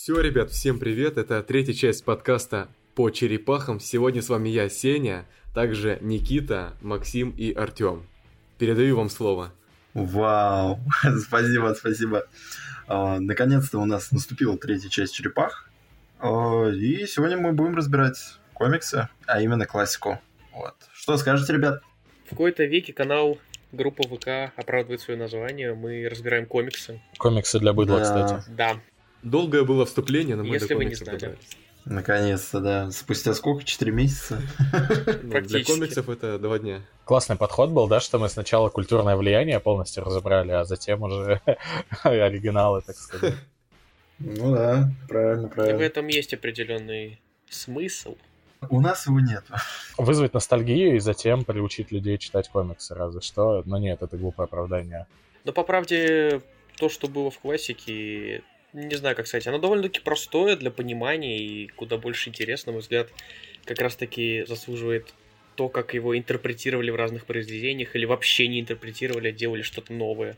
Все, ребят, всем привет. Это третья часть подкаста по черепахам. Сегодня с вами я, Сеня, также Никита, Максим и Артем. Передаю вам слово. Вау, спасибо, спасибо. А, наконец-то у нас наступила третья часть черепах. А, и сегодня мы будем разбирать комиксы, а именно классику. Вот. Что скажете, ребят? В какой-то веке канал группа ВК оправдывает свое название. Мы разбираем комиксы. Комиксы для быдла, Да. кстати. Да, Долгое было вступление, но мы Если вы не знали. добрались. Наконец-то, да. Спустя сколько? Четыре месяца? Ну, Для комиксов это два дня. Классный подход был, да, что мы сначала культурное влияние полностью разобрали, а затем уже оригиналы, так сказать. Ну да, правильно, и в правильно. этом есть определенный смысл. У нас его нет. Вызвать ностальгию и затем приучить людей читать комиксы, разве что. Но нет, это глупое оправдание. Но по правде, то, что было в классике, не знаю, как сказать, оно довольно-таки простое для понимания и куда больше интересно, на мой взгляд, как раз-таки заслуживает то, как его интерпретировали в разных произведениях, или вообще не интерпретировали, а делали что-то новое.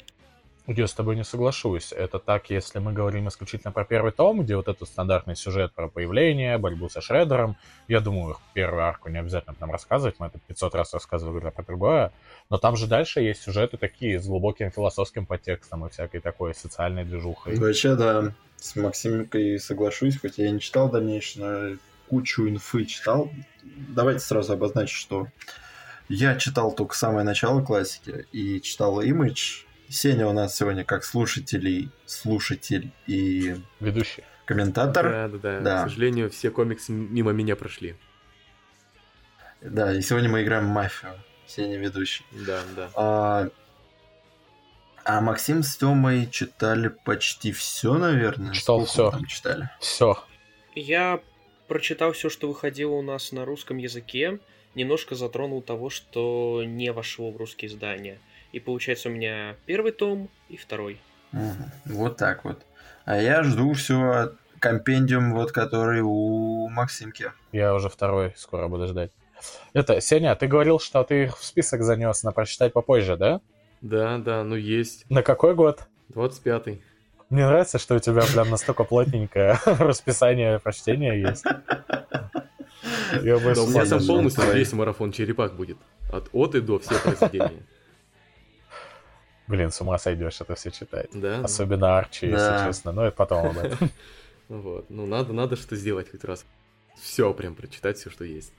Я с тобой не соглашусь. Это так, если мы говорим исключительно про первый том, где вот этот стандартный сюжет про появление, борьбу со Шреддером. Я думаю, первую арку не обязательно нам рассказывать, мы это 500 раз рассказывали про другое. Но там же дальше есть сюжеты такие с глубоким философским подтекстом и всякой такой социальной движухой. Вообще, да, с Максимкой соглашусь, хоть я не читал дальнейшее, но кучу инфы читал. Давайте сразу обозначим, что я читал только самое начало классики и читал Image. Сеня у нас сегодня как слушатель, слушатель и Ведущий. комментатор. Да, да, да, Да. К сожалению, все комиксы мимо меня прошли. Да, и сегодня мы играем в мафию. Сеня ведущий. Да, да. А, а Максим с Тёмой читали почти все, наверное. Читал там читали? Все. Я прочитал все, что выходило у нас на русском языке, немножко затронул того, что не вошло в русские издания. И получается у меня первый том и второй. Вот так вот. А я жду все компендиум, вот который у Максимки. Я уже второй скоро буду ждать. Это, Сеня, ты говорил, что ты их в список занес на прочитать попозже, да? Да, да, ну есть. На какой год? 25-й. Мне нравится, что у тебя прям настолько плотненькое расписание прочтения есть. Я у меня там полностью весь марафон черепах будет. От от и до все произведения. Блин, с ума сойдешь это все читать. Да? Особенно Арчи, Да. если честно. Но это потом об этом. Ну Вот. Ну надо, надо что сделать хоть раз. Все прям прочитать, все, что есть.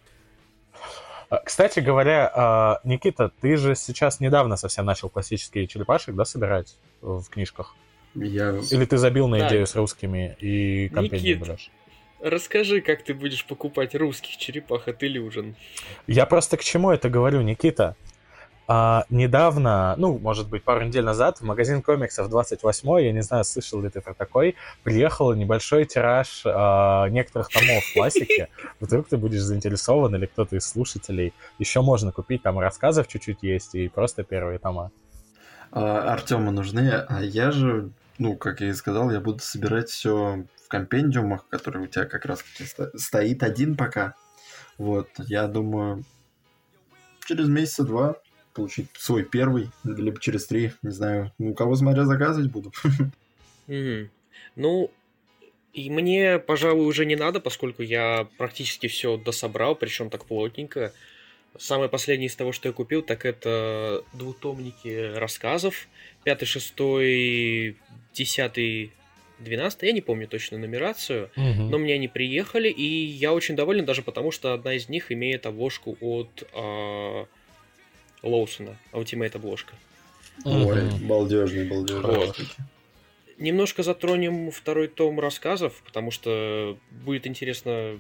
А, Кстати говоря, а, Никита, ты же сейчас недавно совсем начал классические черепашек, да, собирать в книжках? Я... Или ты забил на Да. идею с русскими и компенией Никит. берешь? Расскажи, как ты будешь покупать русских черепах от Illusion. Я просто к чему это говорю, Никита? А, недавно, ну, может быть, пару недель назад в магазин комиксов 28 я не знаю, слышал ли ты про такой, приехал небольшой тираж а, некоторых томов классики. Вдруг ты будешь заинтересован или кто-то из слушателей. Еще можно купить, там рассказов чуть-чуть есть и просто первые тома. Артему нужны, а я же, ну, как я и сказал, я буду собирать все в компендиумах, которые у тебя как раз стоит один пока. Вот, я думаю, через месяца два получить свой первый, либо через три, не знаю, ну, кого смотря заказывать буду. Мгм. Ну, и мне, пожалуй, уже не надо, поскольку я практически все дособрал, причем так плотненько. Самое последнее из того, что я купил, так это двутомники рассказов. Пятый, шестой, десятый, двенадцатый, я не помню точно нумерацию. Но мне они приехали, и я очень доволен даже потому, что одна из них имеет обложку от а, Лоусона, Ultimate обложка. Ой, балдежный, балдежный. Вот. Немножко затронем второй том рассказов, потому что будет интересно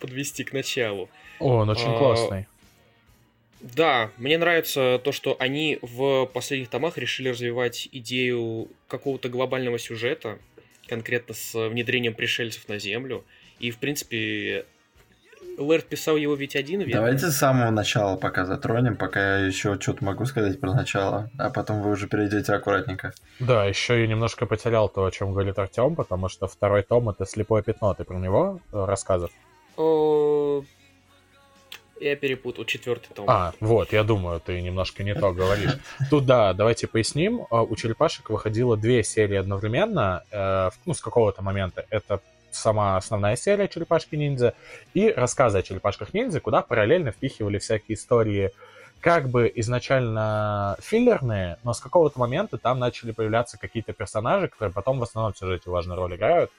подвести к началу. О, он очень А, классный. Да, мне нравится то, что они в последних томах решили развивать идею какого-то глобального сюжета, конкретно с внедрением пришельцев на Землю. И, в принципе, Лэрд писал его ведь один, верно? Давайте с самого начала пока затронем, пока я еще что-то могу сказать про начало, а потом вы уже перейдете аккуратненько. Да, еще я немножко потерял то, о чем говорит Артем, потому что второй том это слепое пятно. Ты про него э, рассказов? О, Я перепутал, четвертый том. А, вот, я думаю, ты немножко не то говоришь. Тут, да, давайте поясним. А, у черепашек выходило две серии одновременно, э, ну, с какого-то момента. Это сама основная серия «Черепашки-ниндзя» и рассказы о черепашках-ниндзя, куда параллельно впихивали всякие истории как бы изначально филлерные, но с какого-то момента там начали появляться какие-то персонажи, которые потом в основном в сюжете важную роль играют,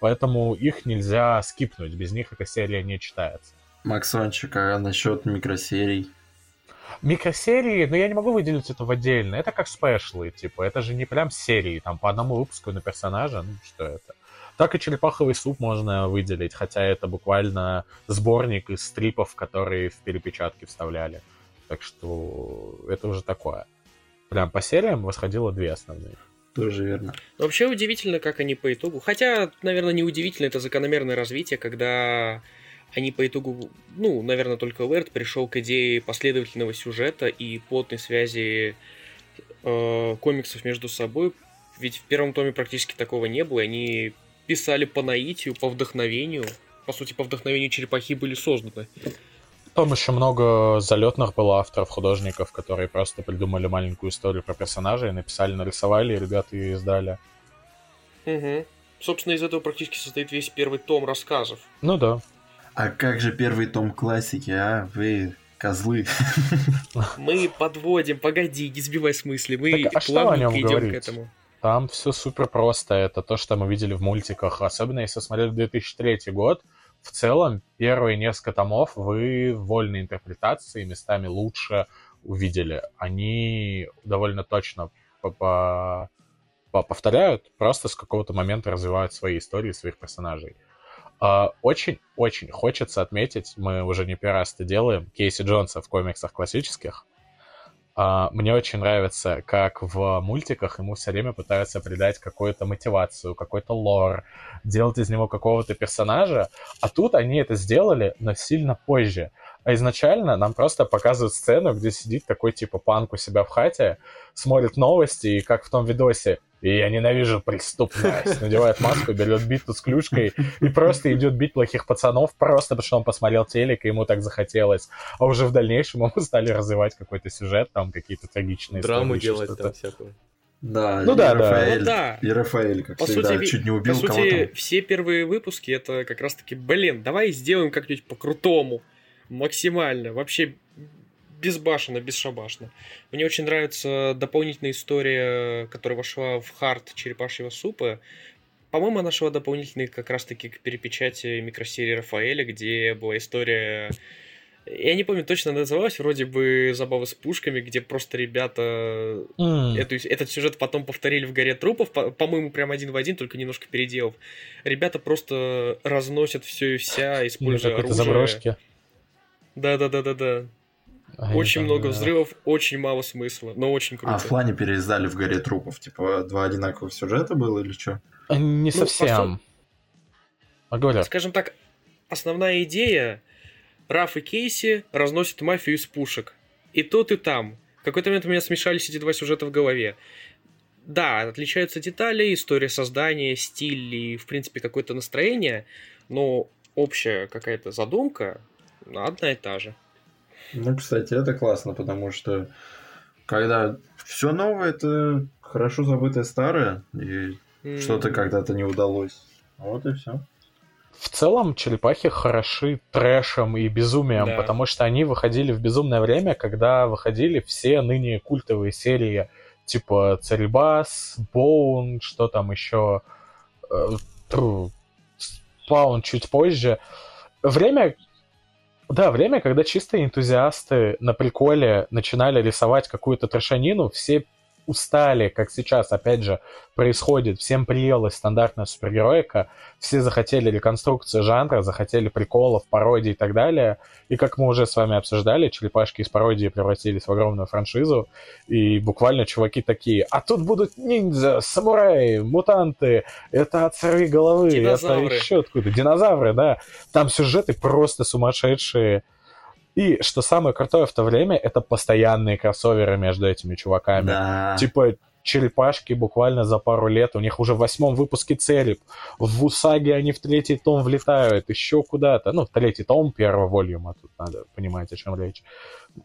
поэтому их нельзя скипнуть, без них эта серия не читается. Максончик, а насчет микросерий? Микросерии, но я не могу выделить это в отдельно. Это как спешлы, типа, это же не прям серии, там по одному выпуску на персонажа, ну что это. Так и черепаховый суп можно выделить, хотя это буквально сборник из стрипов, которые в перепечатке вставляли. Так что это уже такое. Прям по сериям восходило две основные. Тоже верно. Но вообще удивительно, как они по итогу... Хотя, наверное, не удивительно, это закономерное развитие, когда они по итогу, ну, наверное, только Лэрд пришел к идее последовательного сюжета и плотной связи э, комиксов между собой. Ведь в первом томе практически такого не было, и они писали по наитию, по вдохновению. По сути, по вдохновению черепахи были созданы. Там еще много залетных было авторов, художников, которые просто придумали маленькую историю про персонажей, написали, нарисовали, и ребята ее издали. Угу. Собственно, из этого практически состоит весь первый том рассказов. Ну да. А как же первый том классики, а? Вы козлы. Мы подводим, погоди, не сбивай с мысли, мы Так, а что о нем идем к этому. Там все супер просто. Это то, что мы видели в мультиках. Особенно если смотреть 2003 год, в целом первые несколько томов вы вольной интерпретации местами лучше увидели. Они довольно точно по повторяют, просто с какого-то момента развивают свои истории, своих персонажей. Очень-очень хочется отметить, мы уже не первый раз это делаем, Кейси Джонса в комиксах классических. Uh, мне очень нравится, как в мультиках ему все время пытаются придать какую-то мотивацию, какой-то лор, делать из него какого-то персонажа, а тут они это сделали, но сильно позже. А изначально нам просто показывают сцену, где сидит такой типа панк у себя в хате, смотрит новости, и как в том видосе, и я ненавижу преступность. Надевает маску, берет биту с клюшкой и просто идет бить плохих пацанов, просто потому что он посмотрел телек, и ему так захотелось. А уже в дальнейшем мы стали развивать какой-то сюжет, там какие-то трагичные Драму делать там всякую. Да, ну и да, Рафаэль, Ну да. И Рафаэль, как По всегда, сути, чуть не убил По кого-то. сути, все первые выпуски это как раз-таки, блин, давай сделаем как-нибудь по-крутому. Максимально. Вообще безбашенно, бесшабашно. Мне очень нравится дополнительная история, которая вошла в хард черепашьего супа. По-моему, она шла дополнительной как раз-таки к перепечати микросерии Рафаэля, где была история... Я не помню, точно называлась, вроде бы «Забавы с пушками», где просто ребята М, эту, этот сюжет потом повторили в «Горе трупов», по- по-моему, прям один в один, только немножко переделав. Ребята просто разносят все и вся, используя оружие. Да-да-да-да-да. А Очень там, много да. взрывов, очень мало смысла, но очень круто. А в плане переиздали в горе трупов. Типа, два одинаковых сюжета было или что? А, Не Ну, совсем. А говорят, Скажем так, основная идея Раф и Кейси разносят мафию из пушек. И тут, и там. В какой-то момент у меня смешались эти два сюжета в голове. Да, отличаются детали, история создания, стиль и, в принципе, какое-то настроение, но общая какая-то задумка одна и та же. Ну, кстати, это классно, потому что когда все новое, это хорошо забытое старое, и М, что-то когда-то не удалось. Вот и все. в целом черепахи хороши трэшем и безумием, Да. потому что они выходили в безумное время, когда выходили все ныне культовые серии типа Царибас, Боун, что там еще, э, Спаун чуть позже. Время, да, время, когда чистые энтузиасты на приколе начинали рисовать какую-то трешанину, все устали, как сейчас, опять же, происходит, всем приелась стандартная супергероика, все захотели реконструкцию жанра, захотели приколов, пародий и так далее. И как мы уже с вами обсуждали, черепашки из пародии превратились в огромную франшизу, и буквально чуваки такие, а тут будут ниндзя, самураи, мутанты, это от сорви головы, Динозавры. это еще откуда, динозавры, да. Там сюжеты просто сумасшедшие. И что самое крутое в то время, это постоянные кроссоверы между этими чуваками. Да. Типа, черепашки буквально за пару лет. У них уже в восьмом выпуске Цереб. В Усаге они в третий том влетают, еще куда-то. Ну, в третий том первого волюма, тут надо понимать, о чем речь.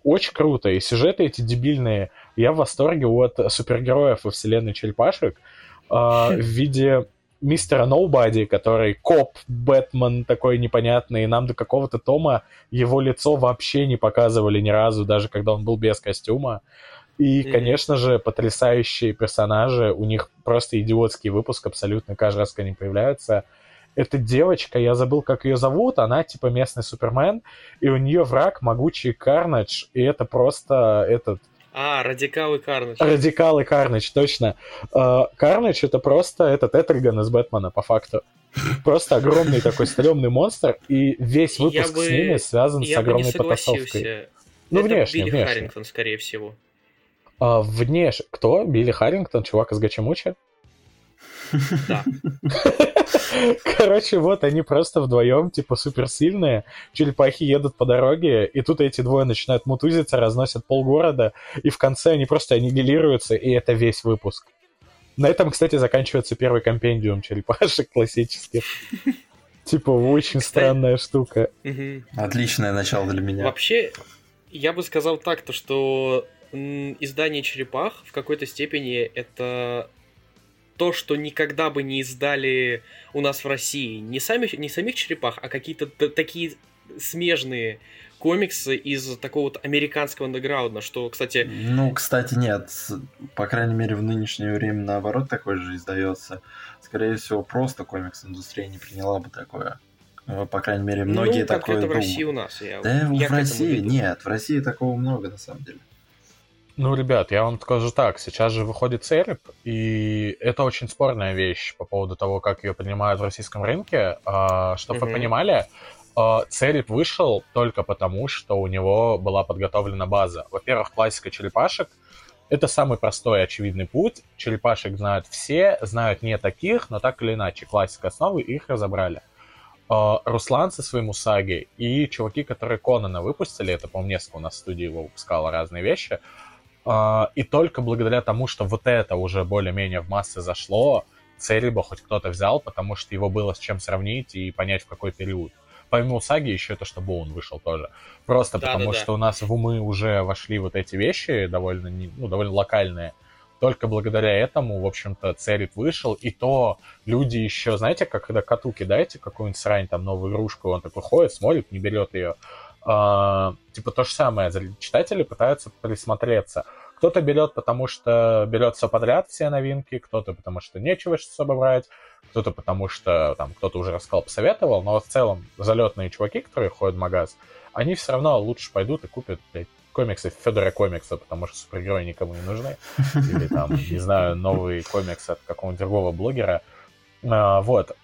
Очень круто. И сюжеты эти дебильные. Я в восторге от супергероев во вселенной черепашек э, в виде мистера Ноубади, который коп, Бэтмен такой непонятный, и нам до какого-то тома его лицо вообще не показывали ни разу, даже когда он был без костюма. И, mm-hmm. конечно же, потрясающие персонажи, у них просто идиотский выпуск абсолютно каждый раз, когда они появляются. Эта девочка, я забыл, как ее зовут, она типа местный Супермен, и у нее враг могучий Карнадж, и это просто этот а, Радикал и Карнаж. Радикал и точно. А, Карнаж это просто этот Этриган из Бэтмена, по факту. Просто огромный такой стрёмный монстр, и весь выпуск бы, с ними связан с огромной потасовкой. Ну, это внешне, Билли внешне. Харрингтон, скорее всего. А, внеш... Кто? Билли Харрингтон, чувак из Гачамуча? Да. Короче, вот они просто вдвоем, типа, суперсильные. Черепахи едут по дороге, и тут эти двое начинают мутузиться, разносят полгорода, и в конце они просто аннигилируются, и это весь выпуск. На этом, кстати, заканчивается первый компендиум черепашек классических. Типа, очень странная штука. Отличное начало для меня. Вообще, я бы сказал так, то что издание черепах в какой-то степени это то, что никогда бы не издали у нас в России. Не, сами, не самих черепах, а какие-то такие смежные комиксы из такого вот американского андеграунда, что, кстати... Ну, кстати, нет. По крайней мере, в нынешнее время, наоборот, такой же издается. Скорее всего, просто комикс-индустрия не приняла бы такое. Ну, по крайней мере, многие ну, такое это в России у нас. Я, да, я в России нет. В России такого много, на самом деле. Ну, ребят, я вам скажу так, сейчас же выходит Цереб, и это очень спорная вещь по поводу того, как ее принимают в российском рынке. А, Чтобы mm-hmm. вы понимали, а, Цереб вышел только потому, что у него была подготовлена база. Во-первых, классика черепашек — это самый простой очевидный путь. Черепашек знают все, знают не таких, но так или иначе, классика основы, их разобрали. Uh, Руслан со своим Усаги и чуваки, которые Конана выпустили, это, по-моему, несколько у нас в студии его выпускало разные вещи, а, и только благодаря тому, что вот это уже более-менее в массы зашло, Цереба хоть кто-то взял, потому что его было с чем сравнить и понять, в какой период. Помимо Саги еще то, что Боун вышел тоже. Просто да, потому да, что да. у нас в умы уже вошли вот эти вещи довольно, ну, довольно локальные. Только благодаря этому, в общем-то, Церит вышел, и то люди еще, знаете, как когда коту кидаете какую-нибудь срань, там, новую игрушку, он такой ходит, смотрит, не берет ее. А, типа то же самое, читатели пытаются присмотреться. Кто-то берет, потому что берет все подряд, все новинки, кто-то потому что нечего особо брать, кто-то потому что там кто-то уже рассказал, посоветовал, но в целом залетные чуваки, которые ходят в магаз, они все равно лучше пойдут и купят, блядь, комиксы Федора комикса, потому что супергерои никому не нужны. Или там, не знаю, новый комикс от какого-нибудь другого блогера. А, вот.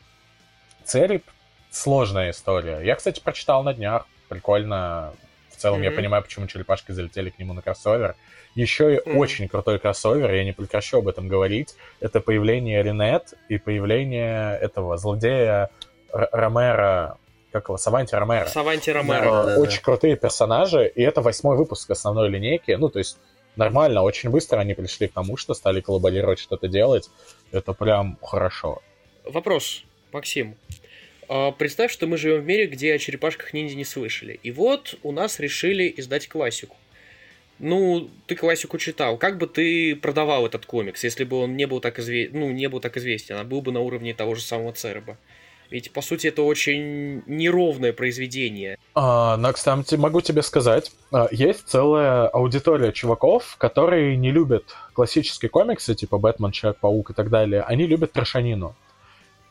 Цереб — сложная история. Я, кстати, прочитал на днях. Прикольно. В целом mm-hmm. я понимаю, почему черепашки залетели к нему на кроссовер. Еще и mm-hmm. очень крутой кроссовер, я не прекращу об этом говорить. Это появление Ренет и появление этого злодея Р- Ромера, как его, Саванти Ромера. Саванти Ромера. Да, да, очень да. крутые персонажи, и это восьмой выпуск основной линейки. Ну, то есть нормально, очень быстро они пришли к тому, что стали коллаборировать, что-то делать. Это прям хорошо. Вопрос, Максим. А, представь, что мы живем в мире, где о черепашках ниндзя не слышали. И вот у нас решили издать классику. Ну, ты классику читал. Как бы ты продавал этот комикс, если бы он не был так, изве... ну, не был так известен, а был бы на уровне того же самого Цереба? Ведь, по сути, это очень неровное произведение. А, но, кстати, могу тебе сказать, а, есть целая аудитория чуваков, которые не любят классические комиксы, типа Бэтмен, Человек-паук и так далее. Они любят трошанину.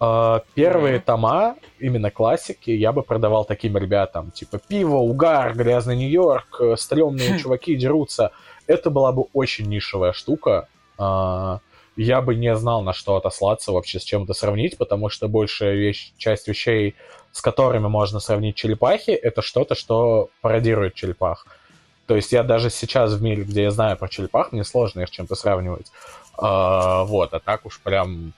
А, первые тома, именно классики, я бы продавал таким ребятам. Типа пиво, угар, грязный Нью-Йорк, э, стрёмные чуваки дерутся. Это была бы очень нишевая штука. А, я бы не знал, на что отослаться вообще, с чем это сравнить, потому что большая вещь, часть вещей, с которыми можно сравнить черепахи, это что-то, что пародирует черепах. То есть я даже сейчас в мире, где я знаю про черепах, мне сложно их с чем-то сравнивать. А, вот, а так уж прям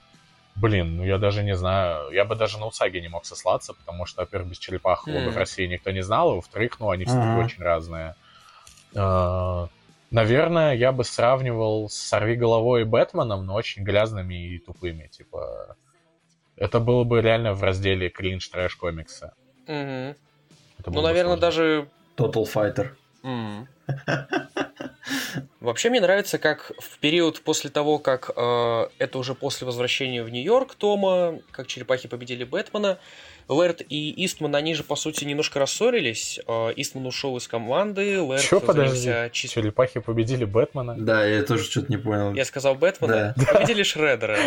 Блин, ну я даже не знаю. Я бы даже на Усаги не мог сослаться, потому что, во-первых, без черепах mm. в России никто не знал, а во-вторых, ну, они все-таки mm-hmm. очень разные. А, Наверное, я бы сравнивал с «Сорви головой» и «Бэтменом», но очень грязными и тупыми. Типа, это было бы реально в разделе кринж трэш комикса. Угу. Ну, наверное, сложно. даже... Total Fighter. Mm. Вообще мне нравится, как в период после того, как э, это уже после возвращения в Нью-Йорк Тома, как черепахи победили Бэтмена, Лэрд и Истман, они же, по сути, немножко рассорились. Э, Истман ушел из команды, Лэрд Чё, подожди? Чисто... Черепахи победили Бэтмена? Да, я тоже что-то не понял. Я сказал Бэтмена? Да. Победили Шреддера.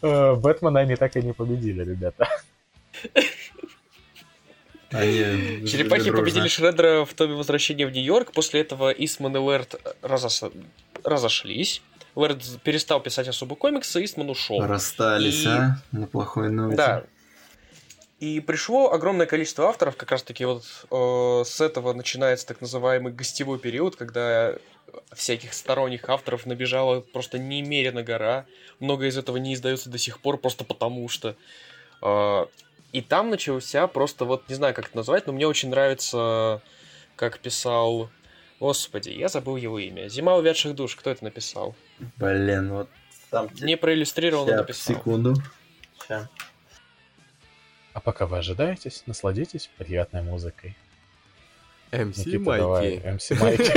Э, Бэтмена они так и не победили, ребята. Они Черепахи победили Шреддера в томе возвращения в Нью-Йорк. После этого Исман и Лэрд разос... разошлись. Лэрд перестал писать особо комиксы, Исман ушел. Расстались, и... а? На плохой ноте. Да. И пришло огромное количество авторов, как раз таки вот э, с этого начинается так называемый гостевой период, когда всяких сторонних авторов набежала просто немерено гора. Много из этого не издается до сих пор, просто потому что. Э, и там начался просто вот, не знаю, как это назвать, но мне очень нравится, как писал... Господи, я забыл его имя. «Зима увядших душ». Кто это написал? Блин, вот там... Не проиллюстрировано написал. секунду. Ща. А пока вы ожидаетесь, насладитесь приятной музыкой. МС Майки. МС Майки.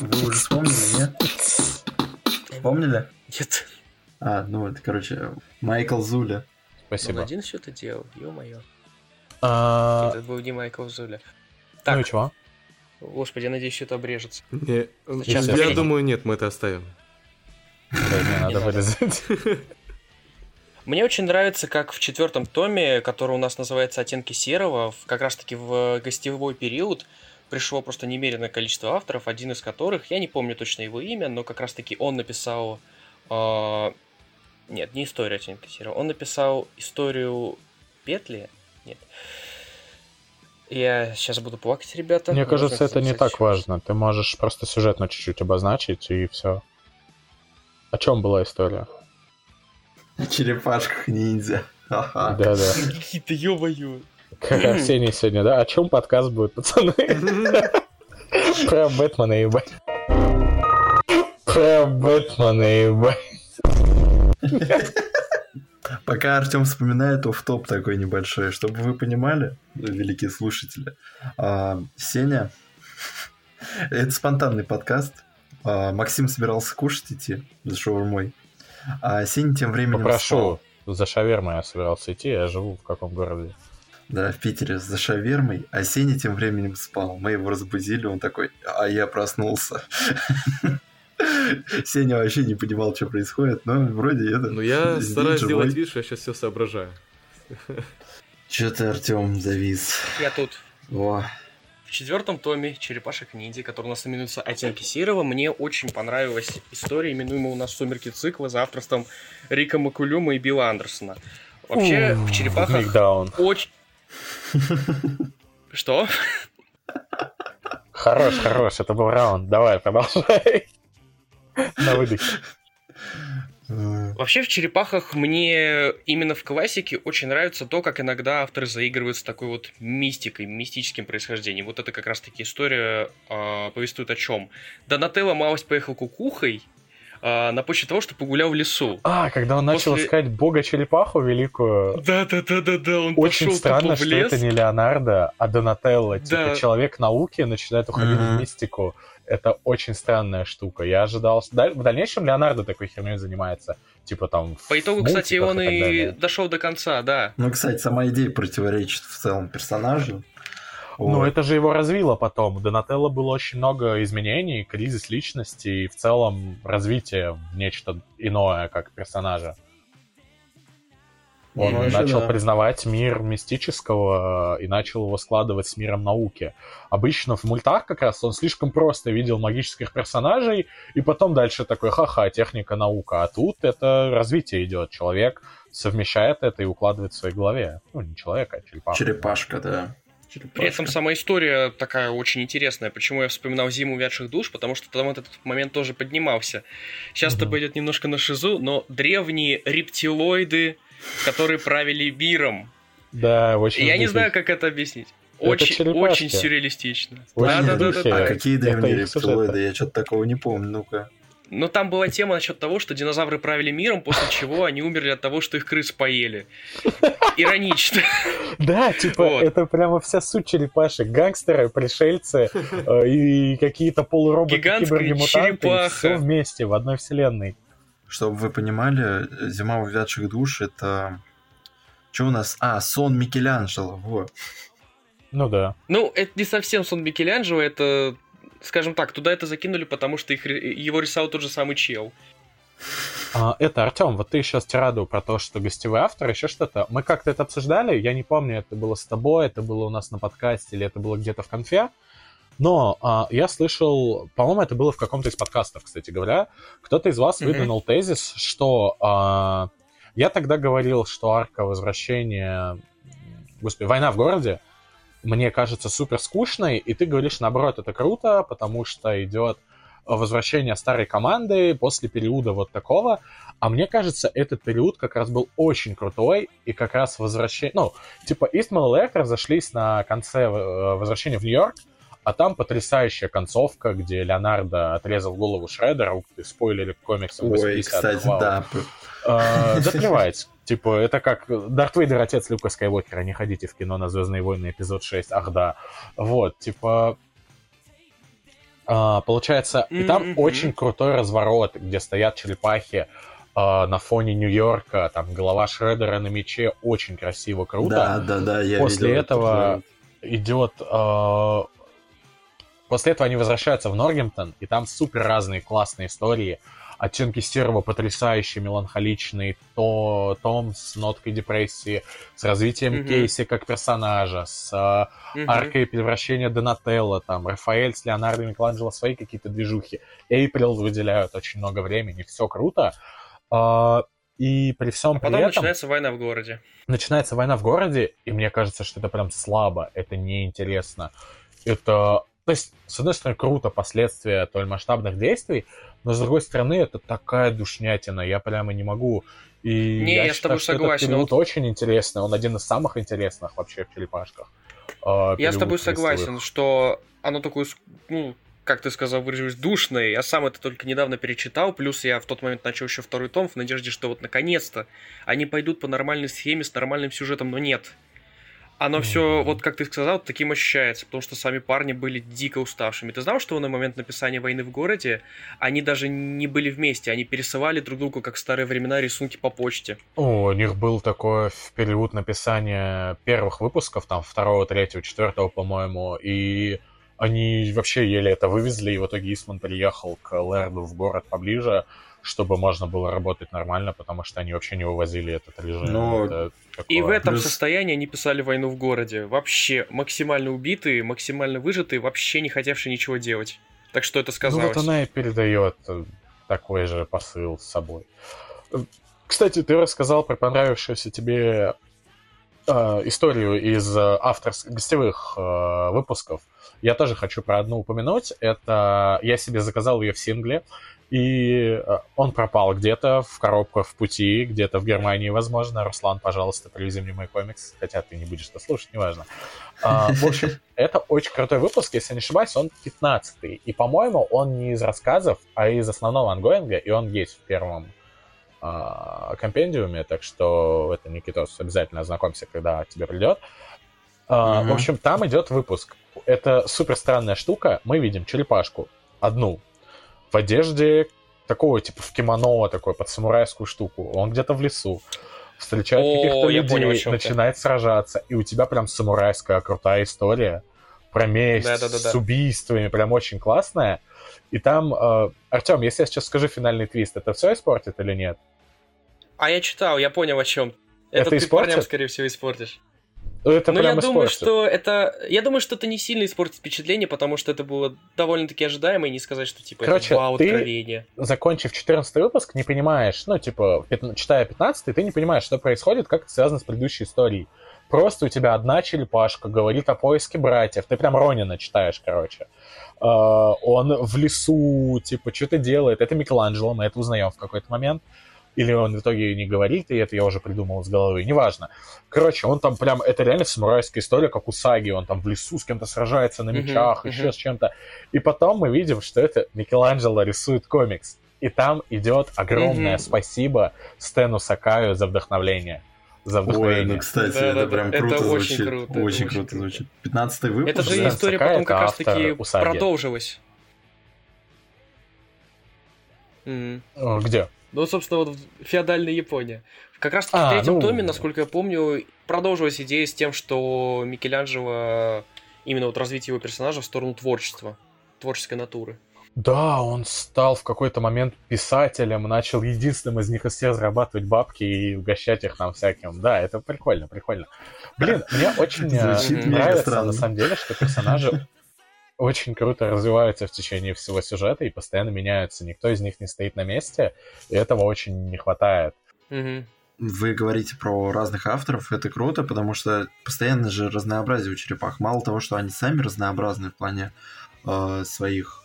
Вы уже вспомнили, нет? Вспомнили? Нет. А, ну это, короче, Майкл Зуля. Спасибо. Он один все это делал, ё-моё. А... Это был не Майкл Зуля. Так. Ну и чего? Господи, я надеюсь, все это обрежется. Не, Сейчас я думаю, нет, мы это оставим. Не надо вырезать. Мне очень нравится, как в четвертом томе, который у нас называется «Оттенки серого», как раз-таки в гостевой период, пришло просто немереное количество авторов, один из которых, я не помню точно его имя, но как раз-таки он написал... Э, нет, не историю серого. Он написал историю петли. Нет. Я сейчас буду плакать, ребята. Мне кажется, это не так важно. Ты можешь просто сюжетно чуть-чуть обозначить, и все. О чем была история? О черепашках ниндзя. Да-да. Какие-то ё-моё. Как Арсений сегодня, да? О чем подкаст будет, пацаны? Про Бэтмена ебать. Про Бэтмена ебать. Пока Артем вспоминает оф топ такой небольшой, чтобы вы понимали, великие слушатели, а, Сеня, это спонтанный подкаст. А, Максим собирался кушать идти за шаурмой, а Сеня тем временем Попрошу, спал. за шавермой я собирался идти, я живу в каком городе? Да, в Питере за шавермой, а Сеня тем временем спал. Мы его разбудили, он такой, а я проснулся. Сеня вообще не понимал, что происходит, но вроде это... Ну я стараюсь сделать вид, что я сейчас все соображаю. Че ты, Артем, завис? Я тут. Во. В четвертом томе «Черепашек ниндзя», который у нас именуется «Оттенки серого», мне очень понравилась история, именуемая у нас «Сумерки цикла» за авторством Рика Макулюма и Билла Андерсона. Вообще, в «Черепахах» очень... Что? Хорош, хорош, это был раунд. Давай, продолжай. На выдохе. Вообще в черепахах мне именно в классике очень нравится то, как иногда авторы заигрывают с такой вот мистикой, мистическим происхождением. Вот это как раз-таки история э, повествует о чем. Донателло малость поехал кукухой, а, на почве того, что погулял в лесу. А, когда он начал После... искать бога черепаху великую. Да, да, да, да, да. Он Очень пошел странно, что лес. это не Леонардо, а Донателло. Типа, да. Типа человек науки начинает уходить mm-hmm. в мистику. Это очень странная штука. Я ожидал... В дальнейшем Леонардо такой херней занимается. Типа там... По итогу, кстати, он и, и дошел до конца, да. Ну, кстати, сама идея противоречит в целом персонажу. Ну, это же его развило потом. У Донателло было очень много изменений, кризис личности и в целом развитие в нечто иное как персонажа. Он ну, начал да. признавать мир мистического э, и начал его складывать с миром науки. Обычно в мультах как раз он слишком просто видел магических персонажей, и потом дальше такой, ха-ха, техника, наука. А тут это развитие идет. Человек совмещает это и укладывает в своей голове. Ну, не человек, а черепашка. Черепашка, да. При этом сама история такая очень интересная. Почему я вспоминал «Зиму увядших душ»? Потому что там этот момент тоже поднимался. Сейчас mm-hmm. это пойдет немножко на шизу, но древние рептилоиды, которые правили миром, Да, очень Я не знаю, как это объяснить. Очень, очень сюрреалистично. Очень Да, да, да, да. А какие древние рептилоиды? Я что-то такого не помню. Ну-ка. Но там была тема насчет того, что динозавры правили миром, после чего они умерли от того, что их крыс поели. Иронично. Да, типа, Вот. это прямо вся суть черепашек. Гангстеры, пришельцы э, и какие-то полуроботы, Гигантская киборги, мутанты. черепаха. Все вместе в одной вселенной. Чтобы вы понимали, «Зима увядших душ» — это... Что у нас? А, сон Микеланджело, вот. Ну да. Ну, это не совсем сон Микеланджело, это, скажем так, туда это закинули, потому что их, его рисовал тот же самый чел. А, это, Артем, вот ты сейчас тираду про то, что гостевой автор, еще что-то. Мы как-то это обсуждали, я не помню, это было с тобой, это было у нас на подкасте, или это было где-то в конфе. Но а, я слышал, по-моему, это было в каком-то из подкастов, кстати говоря, кто-то из вас Мгм. выдвинул тезис, что а, я тогда говорил, что арка возвращения, господи, война в городе, мне кажется супер скучной, и ты говоришь, наоборот, это круто, потому что идет возвращение старой команды после периода вот такого. А мне кажется, этот период как раз был очень крутой, и как раз возвращение... Ну, типа, Истман и Лек разошлись на конце э, возвращения в Нью-Йорк, а там потрясающая концовка, где Леонардо отрезал голову Шреддера, спойлеры комиксов Ой, 80 кстати, вау. да. Э, плевать. Типа, это как Дарт Вейдер, отец Люка Скайуокера, не ходите в кино на Звездные войны, эпизод 6, ах да. Вот, типа... а, Получается, и там очень крутой разворот, где стоят черепахи а, на фоне Нью-Йорка, там голова Шреддера на мече, очень красиво, круто Да, да, да, я После видел этот этого вариант. идет... э, После этого они возвращаются в Норгемптон, и там супер разные классные истории. Оттенки серого потрясающие, меланхоличные, то Том с ноткой депрессии, с развитием Мгм. Кейси как персонажа, с э, Мгм. аркой превращения Донателло, там, Рафаэль с Леонардо и Микеланджело свои какие-то движухи. Эйприл выделяют очень много времени, все круто. А, и при всем А при потом этом начинается война в городе. начинается война в городе, и мне кажется, что это прям слабо, это неинтересно. Это, то есть, с одной стороны, круто последствия столь масштабных действий, но с другой стороны, это такая душнятина, я прямо не могу. И Не, я, я с считаю, тобой что согласен, Этот период вот- очень интересный, он один из самых интересных вообще в черепашках. э, Я с тобой согласен, что оно такое, с- ну, как ты сказал, выразилось, душное. Я сам это только недавно перечитал, плюс я в тот момент начал еще второй том в надежде, что вот наконец-то они пойдут по нормальной схеме с нормальным сюжетом, но нет. Оно все, вот как ты сказал, таким ощущается, потому что сами парни были дико уставшими. Ты знал, что на момент написания «Войны в городе» они даже не были вместе, они пересылали друг другу, как в старые времена, рисунки по почте. О, у них был такой в период написания первых выпусков, там, второго, третьего, четвертого, по-моему, и они вообще еле это вывезли, и в итоге Исман приехал к Лерду в город поближе, чтобы можно было работать нормально, потому что они вообще не вывозили этот режим. Но- Это И в этом Плюс- состоянии они писали войну в городе. Вообще максимально убитые, максимально выжатые, вообще не хотевшие ничего делать. Так что это Ну сказалось. вот она и передает э, такой же посыл с собой. Кстати, ты рассказал про понравившуюся тебе э, историю из э, авторских гостевых э, выпусков. Я тоже хочу про одну упомянуть. Это я себе заказал ее в сингле, и э, он пропал где-то в коробках в пути, где-то в Германии, возможно. Руслан, пожалуйста, привези мне мой комикс, хотя ты не будешь это слушать, неважно. А, В общем, это очень крутой выпуск, если не ошибаюсь, он 15-й. И, по-моему, он не из рассказов, а из основного ангоинга, и он есть в первом а, компендиуме, так что это, Никитос, обязательно ознакомься, когда тебе придет. А. В общем, там идет выпуск. Это супер странная штука. Мы видим черепашку, одну, в одежде такого, типа, в кимоно, такой, под самурайскую штуку. Он где-то в лесу. Встречает каких-то понял, людей, ты. начинает сражаться. И у тебя прям самурайская крутая история про месть Да-да-да-да. с убийствами, прям очень классная. И там, э, Артем, если я сейчас скажу финальный твист, это все испортит или нет? А я читал, я понял о чем. Это Это, ты испортит? парням, скорее всего, испортишь. Ну, Это Но я прям думаю, испортит. что это. Я думаю, что это не сильно испортит впечатление, потому что это было довольно-таки ожидаемо, и не сказать, что типа Короче, это вау ты- откровение. закончив 14 выпуск, не понимаешь, ну, типа, читая 15 ты не понимаешь, что происходит, как это связано с предыдущей историей. Просто у тебя одна черепашка говорит о поиске братьев. Ты прям Ронина читаешь, короче. А, он в лесу, типа, что-то делает. Это Микеланджело, мы это узнаем в какой-то момент. Или он в итоге не говорит, и это я уже придумал с головы, неважно. Короче, он там прям, это реально самурайская история, как у Саги, он там в лесу с кем-то сражается на мечах, uh-huh, еще uh-huh. с чем-то. И потом мы видим, что это Микеланджело рисует комикс. И там идет огромное uh-huh. спасибо Стэну Сакаю за вдохновление за Ой, ну, кстати, да, это да, прям это круто очень звучит. Круто, очень, очень круто, круто звучит. Пятнадцатый выпуск. Это же да? история потом как раз-таки продолжилась. Mm. Где? Ну, собственно, вот феодальная Япония. Как раз таки а, в третьем ну... томе, насколько я помню, продолжилась идея с тем, что Микеланджело именно вот развитие его персонажа в сторону творчества, творческой натуры. Да, он стал в какой-то момент писателем, начал единственным из них из всех зарабатывать бабки и угощать их нам всяким. Да, это прикольно, прикольно. Блин, мне очень э, нравится на самом деле, что персонажи очень круто развиваются в течение всего сюжета и постоянно меняются. Никто из них не стоит на месте, и этого очень не хватает. Вы говорите про разных авторов, это круто, потому что постоянно же разнообразие у черепах. Мало того, что они сами разнообразны в плане э, своих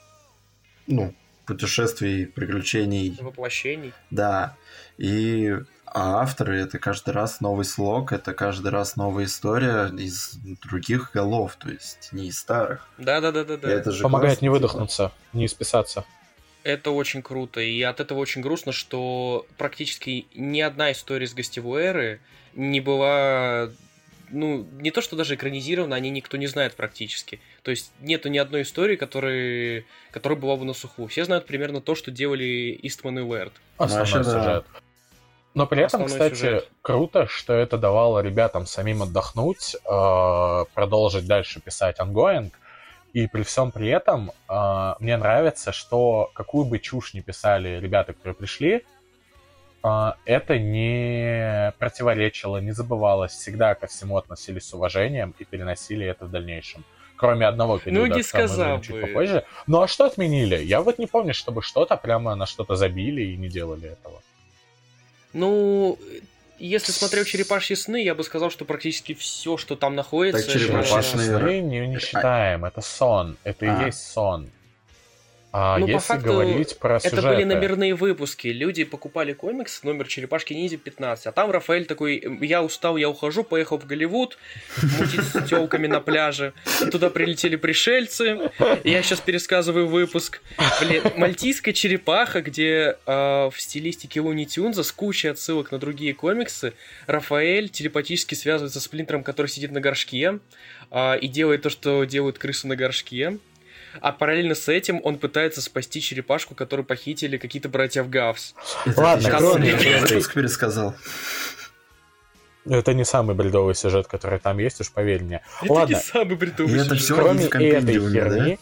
ну, путешествий, приключений. Воплощений. Да. И а авторы это каждый раз новый слог, это каждый раз новая история из других голов, то есть не из старых. Да, да, да, да, да. Это же Помогает классно, не выдохнуться, типа. не исписаться. Это очень круто, и от этого очень грустно, что практически ни одна история из гостевой эры не была ну, не то, что даже экранизировано, они никто не знает практически. То есть нету ни одной истории, которая, которая была бы на слуху. Все знают примерно то, что делали Истман и. Основной ну, сюжет. Но при этом, кстати, сюжет. круто, что это давало ребятам самим отдохнуть, э, продолжить дальше писать ongoing. И при всем при этом э, мне нравится, что какую бы чушь ни писали ребята, которые пришли, а, это не противоречило, не забывалось, всегда ко всему относились с уважением и переносили это в дальнейшем. Кроме одного периода, ну, не сказал бы. чуть попозже. Ну а что отменили? Я вот не помню, чтобы что-то прямо на что-то забили и не делали этого. Ну, если смотрел «Черепашьи сны», я бы сказал, что практически все, что там находится... Так «Черепашьи сны» не, не считаем, это сон, это а. и есть сон. А ну, если по факту, говорить про это сюжеты... были номерные выпуски. Люди покупали комикс, номер Черепашки Ниндзя 15. А там Рафаэль такой, я устал, я ухожу, поехал в Голливуд, мутить с телками на пляже. Туда прилетели пришельцы. Я сейчас пересказываю выпуск. Блин, Мальтийская черепаха, где э, в стилистике Луни Тюнза с кучей отсылок на другие комиксы Рафаэль телепатически связывается с Сплинтером, который сидит на горшке э, и делает то, что делают крысы на горшке а параллельно с этим он пытается спасти черепашку, которую похитили какие-то братья в Гавс. Ладно, кроме выпуск пересказал. Это не самый бредовый сюжет, который там есть, уж поверь мне. Это Ладно. не самый бредовый сюжет. Это все Кроме этой херни... Да?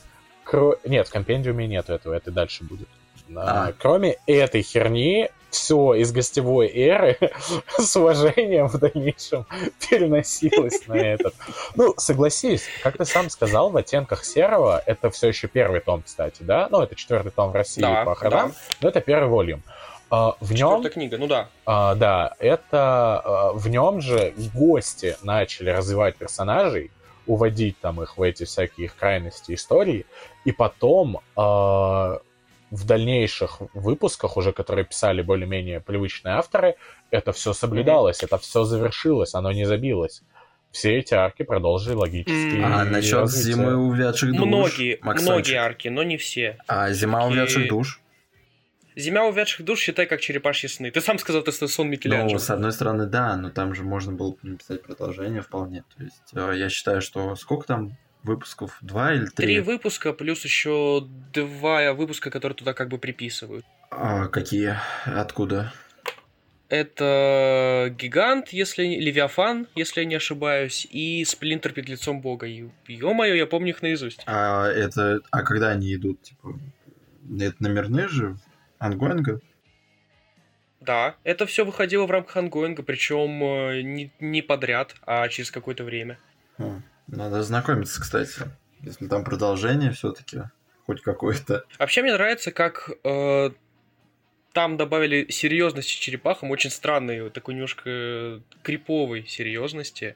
Кро... Нет, в компендиуме нет этого, это дальше будет. А. Кроме этой херни, все из гостевой эры с уважением в дальнейшем переносилось на этот. Ну, согласись, как ты сам сказал, в оттенках серого это все еще первый том, кстати, да? Ну, это четвертый том в России да, по ходам, да. но это первый волюм. Uh, в нем... книга, ну да. Uh, да, это uh, в нем же гости начали развивать персонажей, уводить там их в эти всякие их крайности истории, и потом в дальнейших выпусках, уже которые писали более-менее привычные авторы, это все соблюдалось, mm-hmm. это все завершилось, оно не забилось. Все эти арки продолжили логически. А насчет развитие. зимы увядших душ? Многие, многие арки, но не все. А зима Такие... увядших душ? Зима увядших душ считай как черепашьи сны. Ты сам сказал, ты сон Микеланджело. Ну, с одной стороны, да, но там же можно было написать продолжение вполне. То есть э, я считаю, что сколько там выпусков? Два или три? Три выпуска, плюс еще два выпуска, которые туда как бы приписывают. А какие? Откуда? Это Гигант, если Левиафан, если я не ошибаюсь, и Сплинтер перед лицом Бога. Ё-моё, я помню их наизусть. А это... А когда они идут, типа... Это номерные же? Ангоинга? Да, это все выходило в рамках ангоинга, причем э, не, не подряд, а через какое-то время. Хм. Надо знакомиться, кстати. Если там продолжение все-таки, хоть какое-то. Вообще мне нравится, как э, там добавили серьезности черепахам, очень странной, такой немножко криповой серьезности.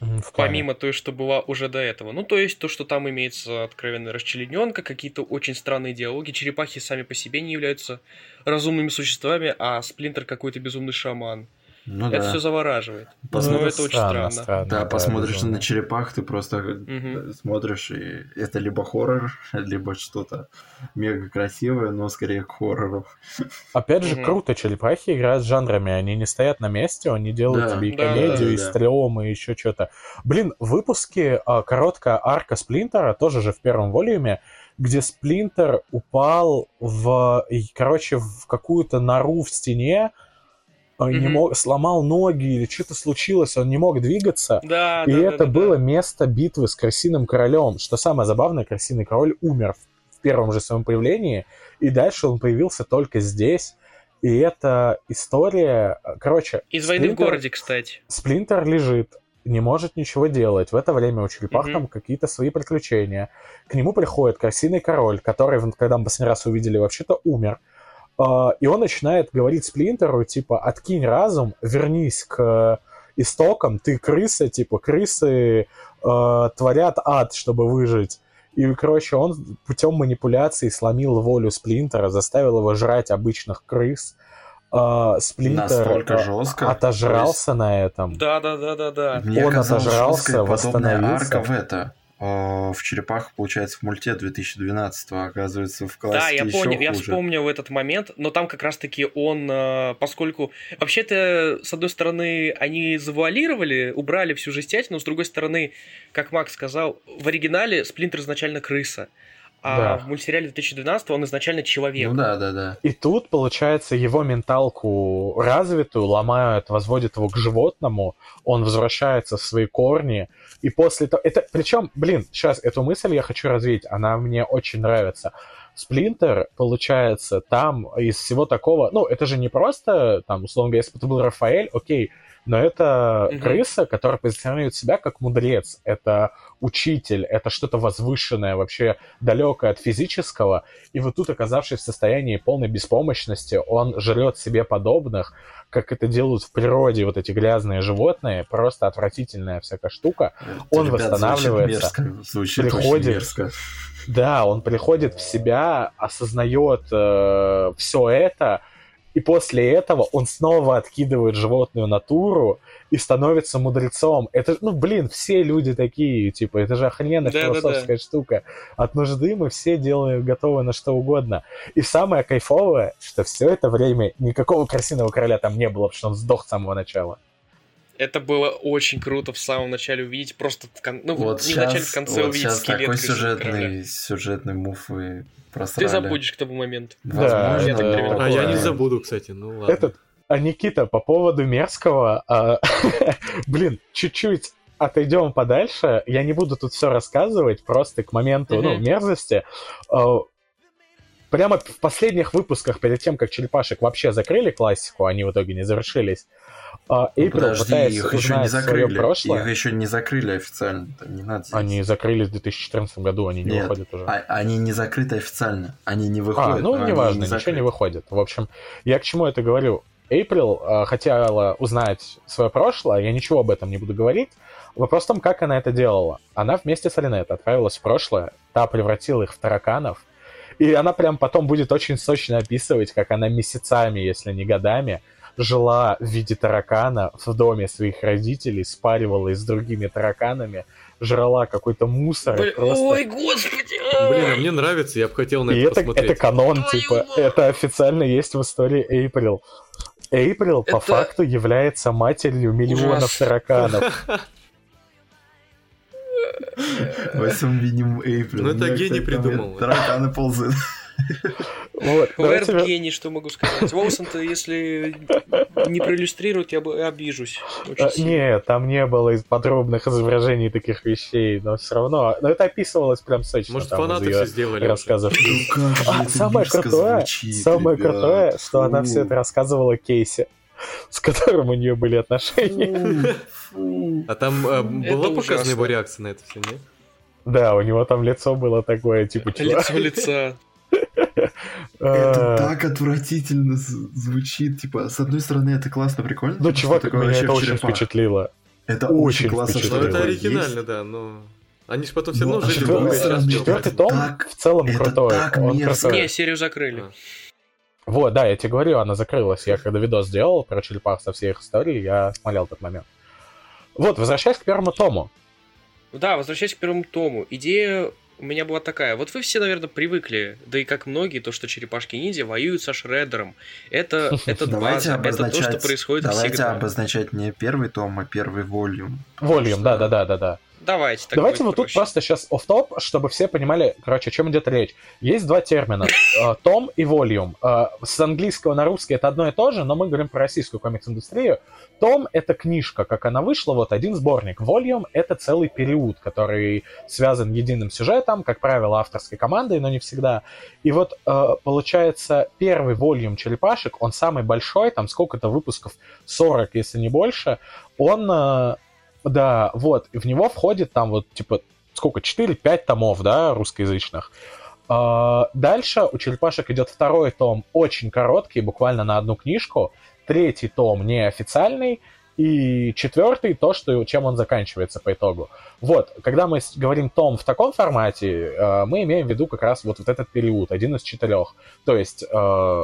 В. Помимо той, что была уже до этого. Ну, то есть то, что там имеется откровенная расчлененка, какие-то очень странные диалоги. Черепахи сами по себе не являются разумными существами, а Сплинтер какой-то безумный шаман. Ну это да. все завораживает. Посмотри- Ну, это очень странно. странно, Да, посмотришь безумно. на черепах, ты просто Мгм. смотришь, и это либо хоррор, либо что-то мега красивое, но скорее к хоррору. Опять же, Мгм. круто, черепахи играют с жанрами, они не стоят на месте, они делают Да, тебе и да, комедию, да, и да. стрём, и еще что-то. Блин, в выпуске а, короткая арка Сплинтера, тоже же в первом волюме, где Сплинтер упал в, и, короче, в какую-то нору в стене, а, не мог, сломал ноги или что-то случилось, он не мог двигаться. Да, И да, да, это да, да. было место битвы с Крысиным Королем. Что самое забавное, Крысиный Король умер в первом же своем появлении, и дальше он появился только здесь. И эта история... Короче, Из войны в городе, кстати. Сплинтер лежит, не может ничего делать. В это время у черепах Мгм. там какие-то свои приключения. К нему приходит Крысиный Король, который, когда мы последний раз увидели, вообще-то умер. И он начинает говорить Сплинтеру, типа, откинь разум, вернись к истокам, ты крыса, типа, крысы э, творят ад, чтобы выжить. И, короче, он путем манипуляции сломил волю Сплинтера, заставил его жрать обычных крыс. А, Сплинтер Настолько э, жестко. отожрался на этом. Да, да, да, да, да. Мне Он казалось, отожрался, восстановился. арка в это. Э, В черепах, получается, в мульте 2012 оказывается, в классике Да, я еще понял, я хуже. вспомнил этот момент, но там как раз-таки он, э, поскольку вообще-то, с одной стороны, они завуалировали, убрали всю жестятину, с другой стороны, как Макс сказал, в оригинале Сплинтер изначально крыса, а Да. в мультсериале 2012 он изначально человек. Ну да, да, да. И тут, получается, его менталку развитую ломают, возводят его к животному, он возвращается в свои корни, и после того... Это, причем, блин, сейчас эту мысль я хочу развить, она мне очень нравится. Сплинтер, получается, там из всего такого... Ну, это же не просто, там, условно говоря, если бы это был Рафаэль, окей, но это Мгм. крыса, которая позиционирует себя как мудрец, это учитель, это что-то возвышенное, вообще далекое от физического, и вот тут, оказавшись в состоянии полной беспомощности, он жрет себе подобных, как это делают в природе вот эти грязные животные, просто отвратительная всякая штука. Он Ребят, восстанавливается, Звучит мерзко. Звучит приходит, мерзко. Да, он приходит в себя, осознает все это, и после этого он снова откидывает животную натуру и становится мудрецом. Это, ну, блин, все люди такие, типа, это же охрененная Да-да-да. философская штука. От нужды мы все делаем, готовы на что угодно. И самое кайфовое, что все это время никакого красивого короля там не было, потому что он сдох с самого начала. Это было очень круто в самом начале увидеть, просто в кон- ну, Вот не в начале, сейчас, в конце вот увидеть сейчас скелет такой короля. сюжетный, сюжетный мув Ты просрали. забудешь к тому моменту. Возможно, Я так но- примерно А я не забуду, кстати, ну ладно. Этот, а Никита, по поводу мерзкого, а, блин, чуть-чуть отойдем подальше. Я не буду тут все рассказывать, просто к моменту ну, мерзости. А, Прямо в последних выпусках, перед тем, как черепашек вообще закрыли классику, они в итоге не завершились, а, Ну, Эйприл подожди, пытается их еще не узнать свое закрыли. прошлое. Их еще не закрыли официально. там Не надо здесь. Они закрылись в 2014 году, они не Нет, выходят уже. а- они не закрыты официально. Они не А, выходят. ну, но они неважно, не ничего закрыты. не выходит. В общем, я к чему это говорю? Эйприл э, хотела узнать свое прошлое, я ничего об этом не буду говорить. Вопрос в том, как она это делала. Она вместе с Алинет отправилась в прошлое, та превратила их в тараканов, и она прям потом будет очень сочно описывать, как она месяцами, если не годами, жила в виде таракана в доме своих родителей, спаривалась с другими тараканами, жрала какой-то мусор. Блин, просто... Ой, господи! Блин, а мне нравится, я бы хотел на И это это, посмотреть. это канон, Твою типа, мать! это официально есть в истории Эйприл. Эйприл по Это- факту является матерью миллионов Ужас. тараканов. Во всем Эйприл. Ну, это гений придумал. Тараканы ползают. Вот, Уэрт давайте- гений, что могу сказать. Волсон-то, если не проиллюстрирует, я бы обижусь. Нет, там не было из подробных изображений таких вещей, но все равно. Но это описывалось прям сочно. Может, там, фанаты все сделали. рассказов. Ну как же А это самое крутое, звучит, самое ребят. крутое, что она все это рассказывала Кейси, с которым у нее были отношения. А там э, была показана его реакция на это все, нет? Да, у него там лицо было такое, типа, чувак. Лицо лица. Это так отвратительно звучит. Типа, с одной стороны, это классно, прикольно. Ну, типа, чувак, меня это очень впечатлило. Это Очень классно, что это оригинально, да, но... Они же потом все Ну, равно а жили четвертый- том Так- в целом это крутой. так Он мерзко. крутой. Не, серию закрыли. Вот, да, я тебе говорю, она закрылась. Я когда видос сделал про черепах со всей их историей, я смотрел этот момент. Вот, возвращаясь к первому тому. Да, возвращаясь к первому тому. Идея у меня была такая. Вот вы все, наверное, привыкли, да и как многие, то, что черепашки-ниндзя воюют со Шреддером. Это, это Давайте база, это то, что обозначать, происходит давайте всегда. обозначать не первый том, а первый волюм. Волюм, да, да, да, да, да. Давайте, так Давайте вот тут проще. просто сейчас оф топ чтобы все понимали, короче, о чем идет речь. Есть два термина, э, том и волюм. Э, С английского на русский это одно и то же, но мы говорим про российскую комикс-индустрию. Том — это книжка, как она вышла, вот один сборник. Волюм — это целый период, который связан единым сюжетом, как правило, авторской командой, но не всегда. И вот, э, получается, первый волюм черепашек, он самый большой, там сколько-то выпусков, 40, если не больше, он да, вот, в него входит там вот, типа, сколько, 4-5 томов, да, русскоязычных. А, Дальше у черепашек идет второй том, очень короткий, буквально на одну книжку. Третий том неофициальный. И четвертый, то, что, чем он заканчивается по итогу. Вот, когда мы говорим том в таком формате, э, мы имеем в виду как раз вот, вот этот период, один из четырех. То есть э,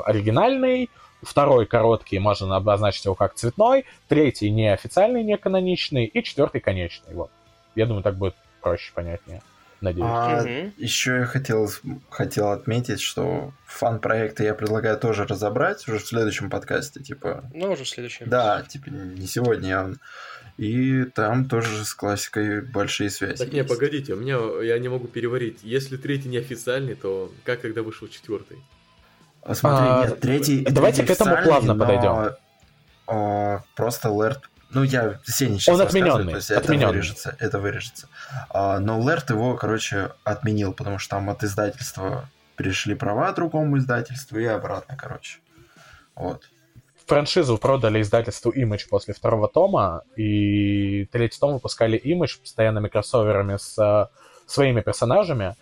оригинальный, второй короткий, можно обозначить его как цветной, третий неофициальный, не каноничный, и четвертый конечный. Вот. Я думаю, так будет проще, понятнее. Надеюсь. А Мгм. еще я хотел, хотел отметить, что фан-проекты я предлагаю тоже разобрать уже в следующем подкасте, типа, Ну, уже в следующий раз. да, типа не сегодня явно. И там тоже с классикой большие связи. Так не, погодите, у меня я не могу переварить. Если третий неофициальный, то как тогда вышел четвертый? А, Смотри, А, нет, третий... давайте третий к этому плавно но, подойдем. а, просто Лерт... Ну, я Сеня сейчас Он отмененный, есть это отмененный. вырежется, это вырежется. А, но Лерт его, короче, отменил, потому что там от издательства перешли права другому издательству и обратно, короче. Вот. Франшизу продали издательству Image после второго тома, и третий том выпускали Image постоянными кроссоверами с э, своими персонажами,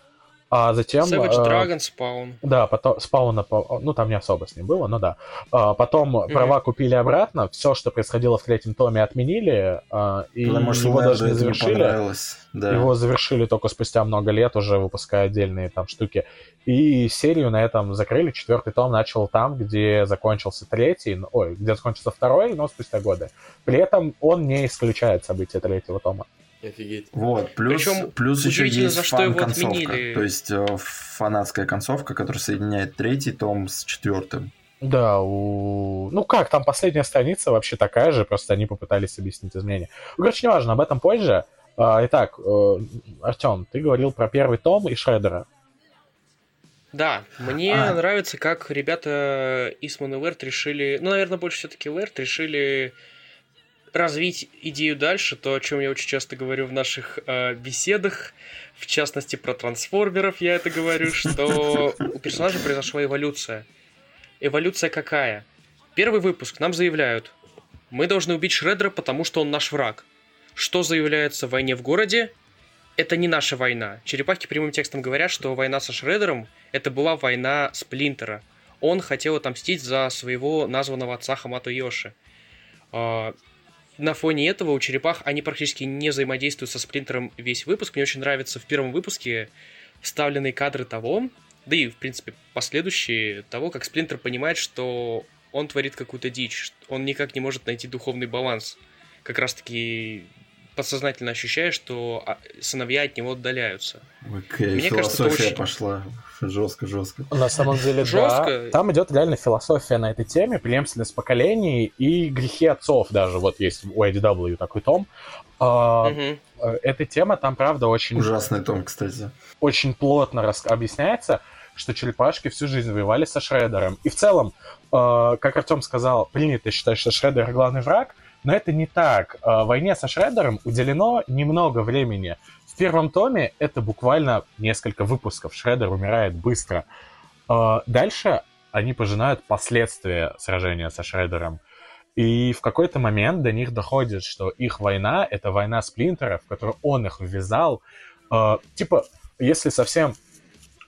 а затем... Savage э, Dragon Spawn. Да, потом спауна, ну там не особо с ним было, но да. А, потом права купили обратно, все, что происходило в третьем томе, отменили, а, и Потому что его даже не завершили. Да. Его завершили только спустя много лет, уже выпуская отдельные там штуки. И серию на этом закрыли. Четвертый том начал там, где закончился третий, ой, где закончился второй, но спустя годы. При этом он не исключает события третьего тома. Офигеть. Вот, плюс, Причем плюс еще есть за что его фан-концовка. отменили. То есть э, фанатская концовка, которая соединяет третий том с четвертым. Да, у... ну как, там последняя страница вообще такая же, просто они попытались объяснить изменения. Ну, короче, неважно, об этом позже. А, Итак, Артем, ты говорил про первый том и Шредера. Да, мне А. нравится, как ребята Исман и Лерт решили, ну, наверное, больше все-таки Лерт решили развить идею дальше, то, о чем я очень часто говорю в наших э, беседах, в частности про трансформеров я это говорю, что у персонажа произошла эволюция. Эволюция какая? Первый выпуск нам заявляют, мы должны убить Шреддера, потому что он наш враг. Что заявляется в войне в городе? Это не наша война. Черепахи прямым текстом говорят, что война со Шреддером это была война Сплинтера. Он хотел отомстить за своего названного отца Хамато Йоши. На фоне этого у черепах они практически не взаимодействуют со Сплинтером весь выпуск. Мне очень нравится в первом выпуске вставленные кадры того, да и, в принципе, последующие, того, как Сплинтер понимает, что он творит какую-то дичь, он никак не может найти духовный баланс. Как раз-таки подсознательно ощущая, что а, сыновья от него отдаляются. Окей, Мне кажется, это философия очень- пошла жестко-жестко. На самом деле, Жестко. да. Там идет реально философия на этой теме, преемственность поколений и грехи отцов даже. Вот есть у IDW такой том. А, э, Эта тема там, правда, очень, Ужасный том, кстати. очень плотно рас- объясняется, что черепашки всю жизнь воевали со Шреддером. И в целом, э, как Артем сказал, принято считать, что Шреддер главный враг, но это не так. Э, войне со Шреддером уделено немного времени. В первом томе это буквально несколько выпусков. Шреддер умирает быстро. Э, дальше они пожинают последствия сражения со Шреддером. И в какой-то момент до них доходит, что их война — это война сплинтеров, в которую он их ввязал. Э, типа, если совсем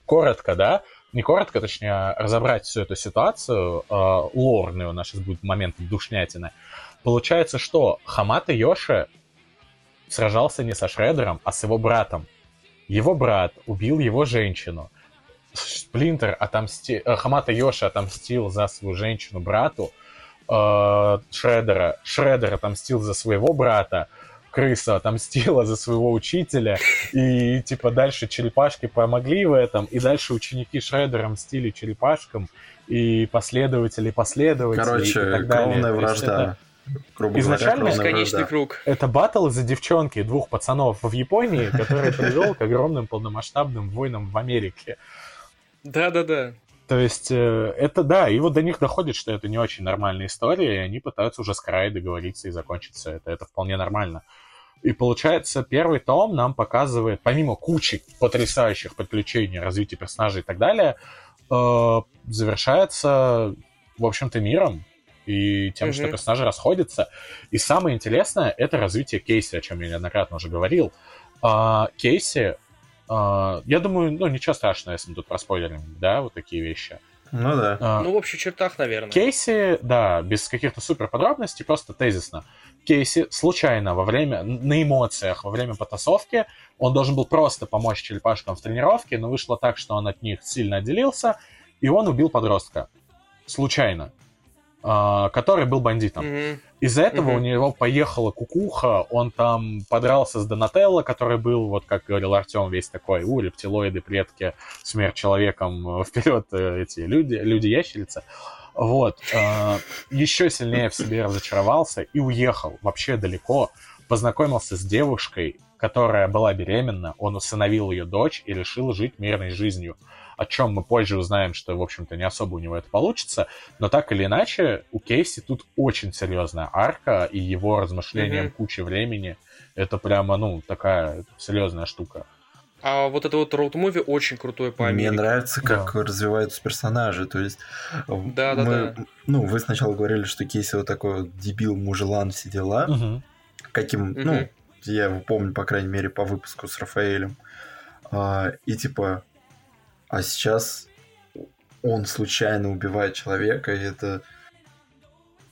коротко, да, не коротко, точнее, а разобрать всю эту ситуацию, э, лорную, у нас сейчас будет момент душнятины, получается, что Хамата Йоши сражался не со Шредером, а с его братом. Его брат убил его женщину. Сплинтер отомстил... Э, Хамата Йоши отомстил за свою женщину брату э, Шредера. Шредер отомстил за своего брата. Крыса отомстила за своего учителя. И, типа, дальше черепашки помогли в этом. И дальше ученики Шредера мстили черепашкам. И последователи последователи Короче, и так далее. кровная вражда. Грубо Изначально говоря, Бесконечный вражда. круг. Это батл из-за девчонки двух пацанов в Японии, который привел к огромным полномасштабным войнам в Америке. Да-да-да. То есть, э, это да, и вот до них доходит, что это не очень нормальная история, и они пытаются уже с Край договориться и закончить все это. Это вполне нормально. И получается, первый том нам показывает, помимо кучи потрясающих приключений, развития персонажей и так далее, э, завершается, в общем-то, миром и тем, что Мгм. персонажи расходятся. И самое интересное — это развитие Кейси, о чем я неоднократно уже говорил. А, Кейси, а, я думаю, ну, ничего страшного, если мы тут проспойлерим, да, вот такие вещи. Ну да. А, Ну, в общих чертах, наверное. Кейси, да, без каких-то супер подробностей, просто тезисно. Кейси случайно во время, на эмоциях, во время потасовки, он должен был просто помочь черепашкам в тренировке, но вышло так, что он от них сильно отделился, и он убил подростка. Случайно. А, который был бандитом. Мгм. Из-за этого Мгм. у него поехала кукуха, он там подрался с Донателло, который был, вот как говорил Артем, весь такой, у, рептилоиды, предки, смерть человеком, вперед э, эти люди, люди-ящерицы. Вот. э, еще сильнее в себе разочаровался и уехал вообще далеко, познакомился с девушкой, которая была беременна, он усыновил ее дочь и решил жить мирной жизнью. О чем мы позже узнаем, что, в общем-то, не особо у него это получится. Но так или иначе, у Кейси тут очень серьезная арка, и его размышлениям Мгм. куча времени. Это прямо, ну, такая серьезная штука. А вот это вот роуд-муви очень крутое по Мне Америке. нравится, как Да. развиваются персонажи. То есть, Да, да, мы- да. ну, вы сначала говорили, что Кейси вот такой вот дебил, мужелан, все дела. Мгм. Каким, Мгм. ну, я его помню, по крайней мере, по выпуску с Рафаэлем. А, и типа, а сейчас он случайно убивает человека, и это...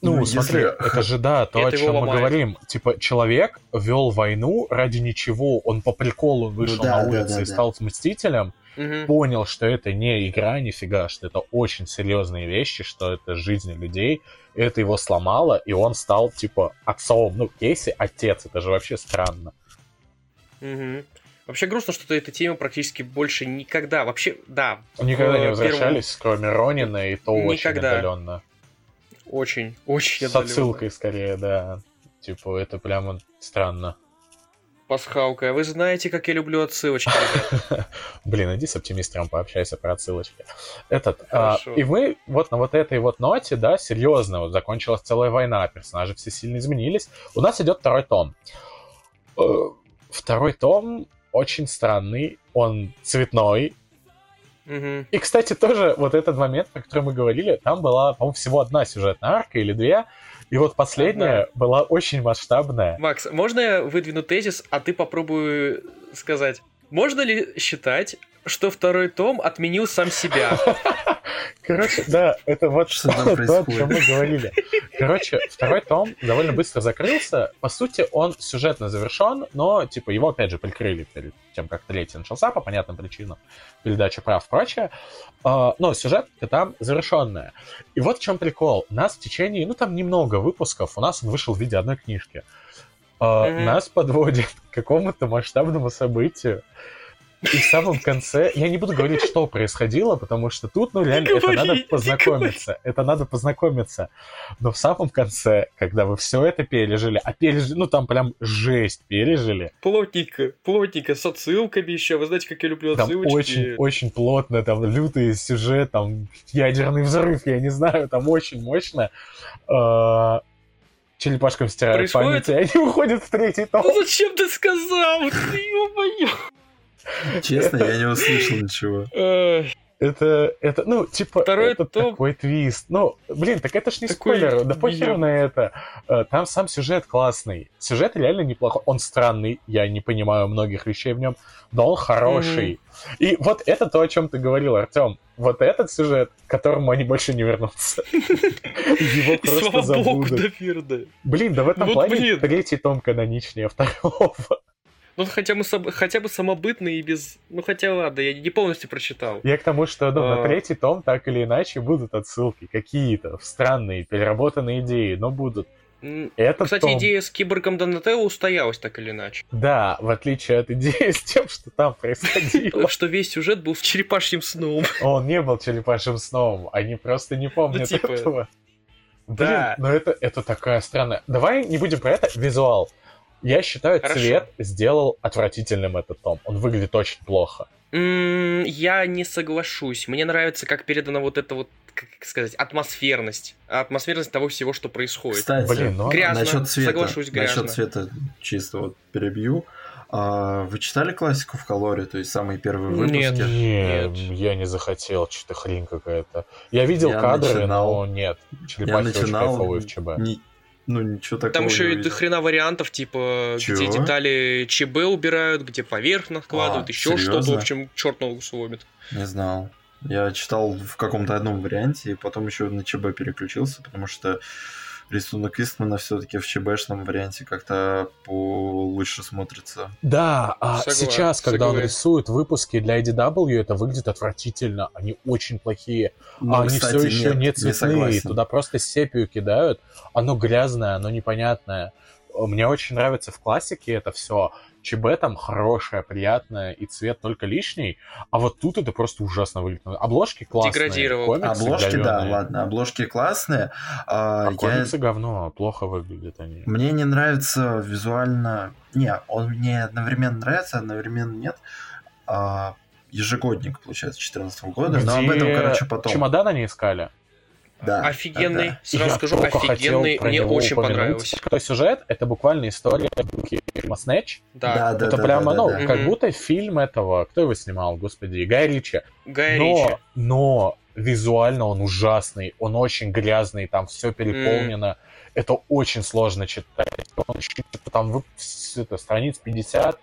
Ну, если- смотри, это же, да, то, о Это его чем мы говорим. Типа, человек вел войну ради ничего, он по приколу вышел Ну да, на улицу да, и да. стал мстителем, Мгм. понял, что это не игра нифига, что это очень серьезные вещи, что это жизни людей, и это его сломало, и он стал, типа, отцом. Ну, Кейси отец, это же вообще странно. Мгм. Вообще грустно, что эта тема практически больше никогда, вообще, да, Никогда не первом- возвращались, кроме Ронина, и то очень Никогда. отдаленно. очень, очень С отдаленно. отсылкой скорее, да. Типа, это прямо странно. Пасхалка, вы знаете, как я люблю отсылочки. Блин, иди с оптимистером пообщайся про отсылочки. Этот, а, и мы вот на вот этой вот ноте, да, серьезно, вот закончилась целая война, персонажи все сильно изменились. У нас идет второй том. Э, Второй том очень странный, он цветной. Мгм. И, кстати, тоже вот этот момент, про который мы говорили, там была, по-моему, всего одна сюжетная арка или две, и вот последняя была очень масштабная. Макс, можно я выдвину тезис, а ты попробуй сказать, можно ли считать, что второй том отменил сам себя? Короче, да, это вот Что то, о чем мы говорили. Короче, второй том довольно быстро закрылся. По сути, он сюжетно завершен, но, типа, его, опять же, прикрыли перед тем, как третий начался, по понятным причинам, передача прав и прочее. А, Но сюжетка там завершенная. И вот в чем прикол. Нас в течение, ну, там немного выпусков, у нас он вышел в виде одной книжки. Мгм. Нас подводит к какому-то масштабному событию. И в самом конце, я не буду говорить, что происходило, потому что тут, ну, реально, это надо познакомиться. Это надо познакомиться. Но в самом конце, когда вы все это пережили, а пережили, ну, там прям жесть пережили, Плотненько, плотненько, с отсылками еще. Вы знаете, как я люблю там отсылочки. очень, очень плотно, там лютый сюжет, там ядерный взрыв, я не знаю, там очень мощно. А, Черепашкам стирают Происходит? память, и они уходят в третий том. Ну зачем ты сказал? Ты, ё-моё. Честно, я не услышал ничего. Это, это, ну, типа, Второй это том. такой твист. Ну, блин, так это ж не Такой спойлер, да похеру ёб. на это. Э, Там сам сюжет классный. Сюжет реально неплохой. Он странный, я не понимаю многих вещей в нем, но он хороший. И вот это то, о чем ты говорил, Артем. Вот этот сюжет, к которому они больше не вернутся. Его просто слава богу, забудут. Блин, да в этом плане третий том каноничнее второго. Ну, хотя бы, хотя бы самобытный и без... Ну, хотя ладно, я не полностью прочитал. Я к тому, что ну, на А. третий том так или иначе будут отсылки какие-то странные, переработанные идеи, но будут. М, Этот Кстати, том, идея с киборгом Донателло устоялась так или иначе. да, в отличие от идеи с тем, что там происходило. Что весь сюжет был с черепашьим сном. Он не был черепашьим сном, они просто не помнят Ну, типа, этого. Блин, да. но это, это такая странная... Давай не будем про это. Визуал. Я считаю, Хорошо. цвет сделал отвратительным этот том. Он выглядит очень плохо. М, Я не соглашусь. Мне нравится, как передана вот эта вот, как сказать, атмосферность. Атмосферность того всего, что происходит. Кстати, Блин, ну Грязно, насчет цвета, соглашусь, грязно. насчет цвета чисто вот перебью. А, вы читали классику в Колоре, то есть самые первые выпуски? Нет. Нет, Нет. я не захотел, что-то хрень какая-то. Я видел Я кадры, начинал- но нет. Я Черепахи очень начинал, кайфовые в ЧБ. ни- ну ничего такого Там еще и до хрена вариантов, типа, Чего? где детали ЧБ убирают, где поверх накладывают, А, еще что-то, в общем, черт ногу сломит. Не знал. Я читал в каком-то одном варианте, и потом еще на ЧБ переключился, потому что рисунок Истмана все-таки в ЧБшном варианте как-то лучше смотрится. Да, а Согла- сейчас, когда он согласен. рисует выпуски для IDW, это выглядит отвратительно. Они очень плохие. Ну, а они кстати, все еще нет, не цветные. согласен. Туда просто сепию кидают. Оно грязное, оно непонятное. Мне очень нравится в классике это все. ЧБ там хорошее, приятное, и цвет только лишний. А вот тут это просто ужасно выглядит. Обложки классные. Деградировал. комиксы Обложки, да, говёные. ладно, обложки классные. А, А я- комиксы говно, плохо выглядят они. Мне не нравится визуально... Не, он мне одновременно нравится, одновременно нет. А, ежегодник, получается, 2014 года. Но об Где этом, короче, потом. Чемодан они искали. Да, Офигенный, да. сразу Я скажу, офигенный, мне очень упомянуть. понравилось. Крутой сюжет — это буквально история фильма «Снэч». Да, Да, да, это да, прямо, да, ну, да, да. как будто фильм этого... Кто его снимал, господи? Гай Ричи. Гай Ричи. Но, но визуально он ужасный, он очень грязный, там все переполнено. Это очень сложно читать. Он еще там это, страниц 50.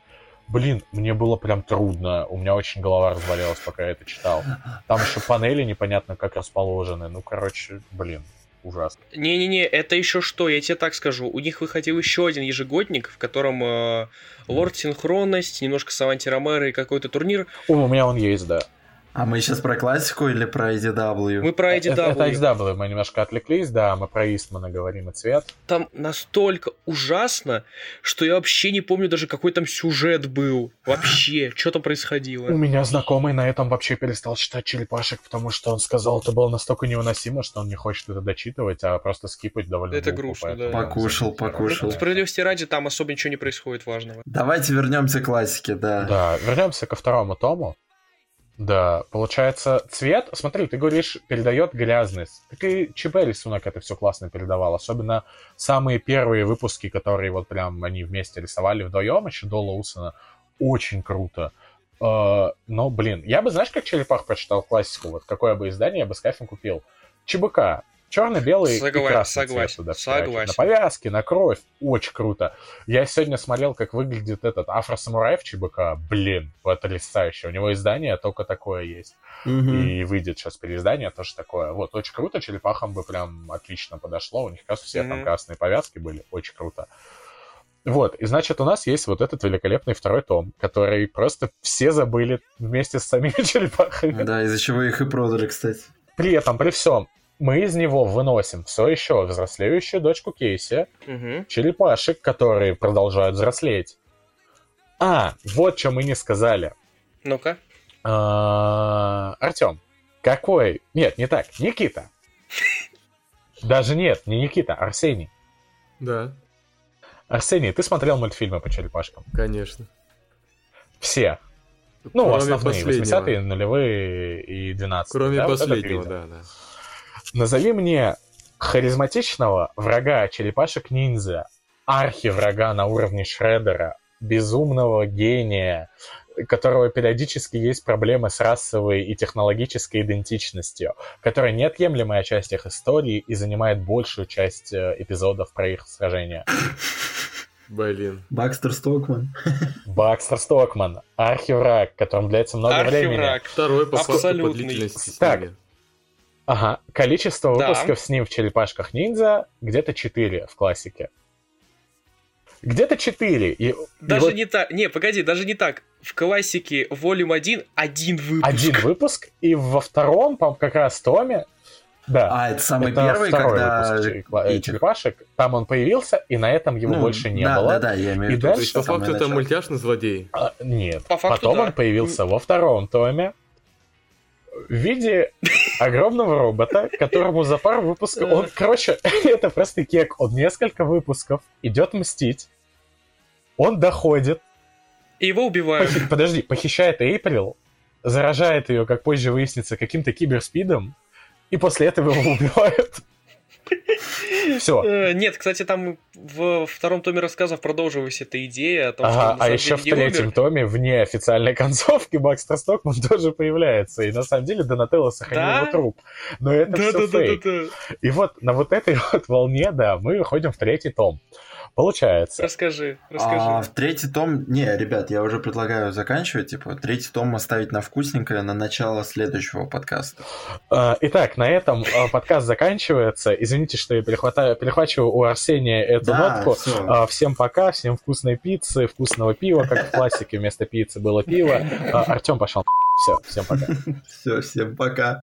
Блин, мне было прям трудно. У меня очень голова разболелась, пока я это читал. Там еще панели непонятно как расположены. Ну, короче, блин, ужасно. Не-не-не, это еще что, я тебе так скажу. У них выходил еще один ежегодник, в котором э, Лорд Синхронность, немножко Саванти Ромеро и какой-то турнир. О, у меня он есть, да. А мы сейчас про классику или про IDW? Мы про Это, IDW. это XW, мы немножко отвлеклись, да, мы про Истмана говорим и цвет. Там настолько ужасно, что я вообще не помню даже, какой там сюжет был. Вообще, что там У происходило. меня знакомый на этом вообще перестал читать черепашек, потому что он сказал, это было настолько невыносимо, что он не хочет это дочитывать, а просто скипать довольно Это глупо, грустно, поэтому да. Покушал, покушал. черепашек. Справедливости ради, там особо ничего не происходит важного. Давайте вернемся к классике, да. Да, вернемся ко второму тому. Да, получается, цвет, смотри, ты говоришь, передает грязность. Так и ЧБ рисунок это все классно передавал. Особенно самые первые выпуски, которые вот прям они вместе рисовали вдвоем, еще до Лоусона. Очень круто. Э, Но, блин, я бы, знаешь, как черепах прочитал классику, вот какое бы издание я бы с кайфом купил. ЧБК. Черно-белый Согла- и красный согласен, цвет согласен. На повязке, на кровь. Очень круто. Я сегодня смотрел, как выглядит этот афросамурай в ЧБК. Блин, потрясающе. У него издание только такое есть. Мгм. И выйдет сейчас переиздание тоже такое. Вот, очень круто. Черепахам бы прям отлично подошло. У них, кажется, все там Мгм. красные повязки были. Очень круто. Вот, и значит, у нас есть вот этот великолепный второй том, который просто все забыли вместе с самими черепахами. Да, из-за чего их и продали, кстати. При этом, при всем, мы из него выносим все еще взрослеющую дочку Кейси, Мгм. черепашек, которые продолжают взрослеть. А, вот что мы не сказали. Ну-ка. Артем, какой... Нет, не так, Никита. Даже нет, не Никита, Арсений. Да, Арсений, ты смотрел мультфильмы по черепашкам? конечно. Все. Ну, Кроме основные, последнего. 80-е, нулевые и 12 Кроме да, вот последнего, видел. да, да. Назови мне харизматичного врага черепашек-ниндзя, архи-врага на уровне Шреддера, безумного гения, которого периодически есть проблемы с расовой и технологической идентичностью, которая неотъемлемая часть их истории и занимает большую часть э, эпизодов про их сражения. Блин. Бакстер Стокман. Бакстер Стокман, архивраг, которым длится много времени. Архивраг. Второй по по длительности Так. Ага, количество Да. выпусков с ним в «Черепашках ниндзя» где-то 4 в классике. Где-то 4. И, и Даже вот не так. Не, погоди, даже не так. В классике Volume 1 один выпуск. один выпуск, и во втором, по как раз томе, да, А, это самый это первый, второй когда... выпуск черепа- э, этих- черепашек. Там он появился, и на этом его Ну, больше не да, было. Да, да, я имею в И виду. То дальше есть, по факту, это мультяшный злодей. А, нет. По факту, Потом да. он появился во втором томе в виде огромного робота, которому за пару выпусков... Он, короче, это просто кек. Он несколько выпусков идет мстить. Он доходит. И его убивают. похи- Подожди, похищает Эйприл, заражает ее, как позже выяснится, каким-то киберспидом, и после этого его убивают. Все. Э, Нет, кстати, там в втором томе рассказов продолжилась эта идея о том, что Ага, на а еще в не умер. третьем томе, вне официальной концовки, Бакстер Стокман тоже появляется. И на самом деле Донателло сохранил Да? его труп. Но это все фейк. Да-да-да-да-да. И вот на вот этой вот волне, да, мы выходим в третий том. Получается. Расскажи, расскажи. А в третий том... Не, ребят, я уже предлагаю заканчивать. Типа, третий том оставить на вкусненькое на начало следующего подкаста. А, Итак, на этом а, подкаст заканчивается. Извините, что я перехватаю, перехвачиваю у Арсения эту Да, нотку. всё. А, Всем пока, всем вкусной пиццы, вкусного пива, как в классике вместо пиццы было пиво. Артем пошел. Все, всем пока. Все, всем пока.